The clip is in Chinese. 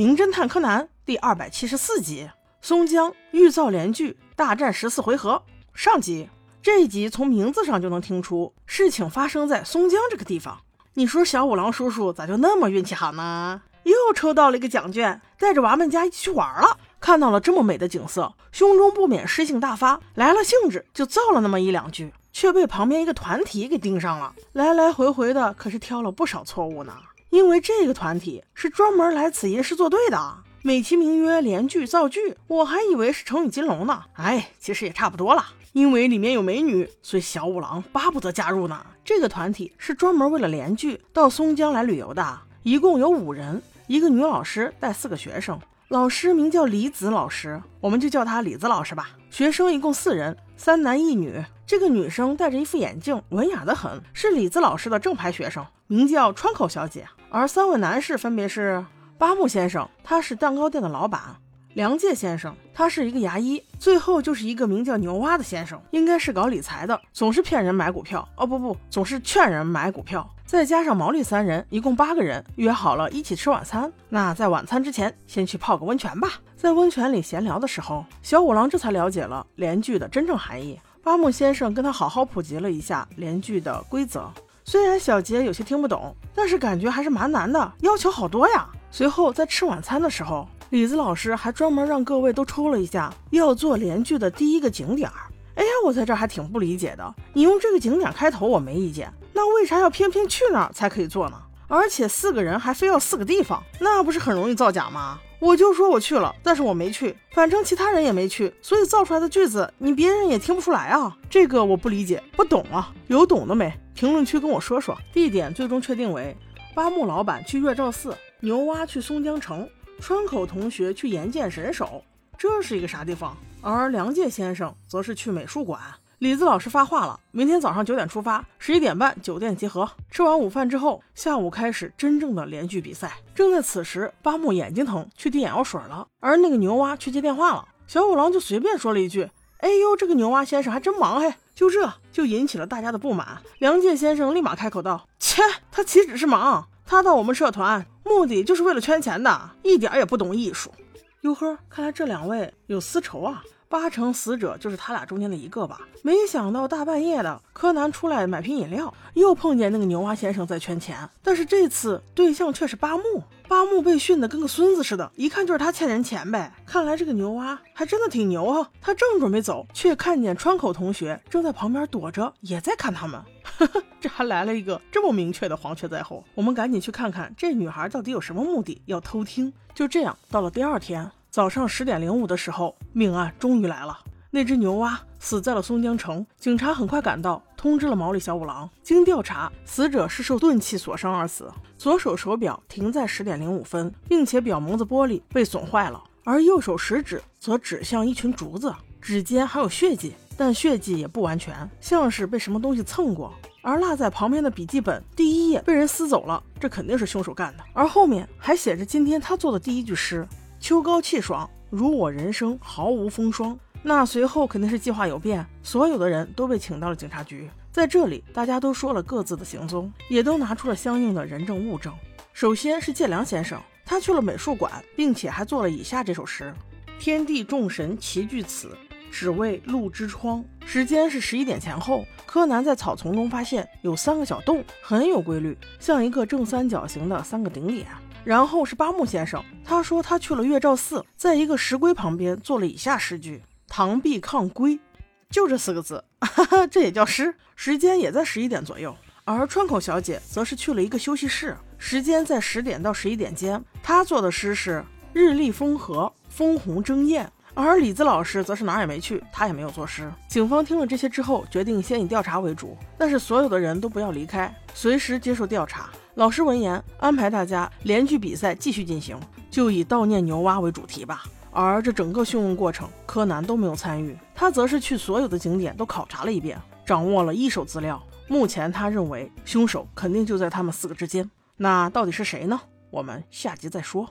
名侦探柯南》第二百七十四集：松江玉造连锯大战十四回合上集。这一集从名字上就能听出，事情发生在松江这个地方。你说小五郎叔叔咋就那么运气好呢？又抽到了一个奖券，带着娃们家一起去玩了。看到了这么美的景色，胸中不免诗兴大发，来了兴致就造了那么一两句，却被旁边一个团体给盯上了，来来回回的可是挑了不少错误呢。因为这个团体是专门来此吟诗作对的，美其名曰连句造句，我还以为是成语金龙呢。哎，其实也差不多了。因为里面有美女，所以小五郎巴不得加入呢。这个团体是专门为了连句到松江来旅游的，一共有五人，一个女老师带四个学生，老师名叫李子老师，我们就叫他李子老师吧。学生一共四人，三男一女。这个女生戴着一副眼镜，文雅的很，是李子老师的正牌学生，名叫川口小姐。而三位男士分别是八木先生，他是蛋糕店的老板；梁介先生，他是一个牙医；最后就是一个名叫牛蛙的先生，应该是搞理财的，总是骗人买股票。哦不不，总是劝人买股票。再加上毛利三人，一共八个人，约好了一起吃晚餐。那在晚餐之前，先去泡个温泉吧。在温泉里闲聊的时候，小五郎这才了解了连句的真正含义。八木先生跟他好好普及了一下连句的规则。虽然小杰有些听不懂，但是感觉还是蛮难的，要求好多呀。随后在吃晚餐的时候，李子老师还专门让各位都抽了一下要做连句的第一个景点儿。哎呀，我在这还挺不理解的。你用这个景点开头我没意见，那为啥要偏偏去那儿才可以做呢？而且四个人还非要四个地方，那不是很容易造假吗？我就说我去了，但是我没去，反正其他人也没去，所以造出来的句子你别人也听不出来啊。这个我不理解，不懂啊，有懂的没？评论区跟我说说。地点最终确定为八木老板去月照寺，牛蛙去松江城，川口同学去岩见神手，这是一个啥地方？而梁介先生则是去美术馆。李子老师发话了，明天早上九点出发，十一点半酒店集合。吃完午饭之后，下午开始真正的连续比赛。正在此时，八木眼睛疼，去滴眼药水了，而那个牛蛙去接电话了。小五郎就随便说了一句：“哎呦，这个牛蛙先生还真忙嘿！”就这就引起了大家的不满。梁介先生立马开口道：“切，他岂止是忙，他到我们社团目的就是为了圈钱的，一点也不懂艺术。”哟呵，看来这两位有私仇啊。八成死者就是他俩中间的一个吧？没想到大半夜的，柯南出来买瓶饮料，又碰见那个牛蛙先生在圈钱。但是这次对象却是八木，八木被训得跟个孙子似的，一看就是他欠人钱呗。看来这个牛蛙还真的挺牛哈。他正准备走，却看见川口同学正在旁边躲着，也在看他们。呵呵，这还来了一个这么明确的黄雀在后，我们赶紧去看看这女孩到底有什么目的要偷听。就这样，到了第二天。早上十点零五的时候，命案终于来了。那只牛蛙死在了松江城。警察很快赶到，通知了毛利小五郎。经调查，死者是受钝器所伤而死，左手手表停在十点零五分，并且表蒙子玻璃被损坏了，而右手食指则指向一群竹子，指尖还有血迹，但血迹也不完全，像是被什么东西蹭过。而落在旁边的笔记本第一页被人撕走了，这肯定是凶手干的。而后面还写着今天他做的第一句诗。秋高气爽，如我人生毫无风霜。那随后肯定是计划有变，所有的人都被请到了警察局。在这里，大家都说了各自的行踪，也都拿出了相应的人证物证。首先是建良先生，他去了美术馆，并且还做了以下这首诗：天地众神齐聚此，只为露之窗。时间是十一点前后。柯南在草丛中发现有三个小洞，很有规律，像一个正三角形的三个顶点。然后是八木先生，他说他去了月照寺，在一个石龟旁边做了以下诗句：“螳臂抗龟”，就这四个字，哈哈，这也叫诗。时间也在十一点左右。而川口小姐则是去了一个休息室，时间在十点到十一点间，她做的诗是“日丽风和，枫红争艳”。而李子老师则是哪儿也没去，他也没有作诗。警方听了这些之后，决定先以调查为主，但是所有的人都不要离开，随时接受调查。老师闻言，安排大家连续比赛继续进行，就以悼念牛蛙为主题吧。而这整个讯问过程，柯南都没有参与，他则是去所有的景点都考察了一遍，掌握了一手资料。目前他认为凶手肯定就在他们四个之间，那到底是谁呢？我们下集再说。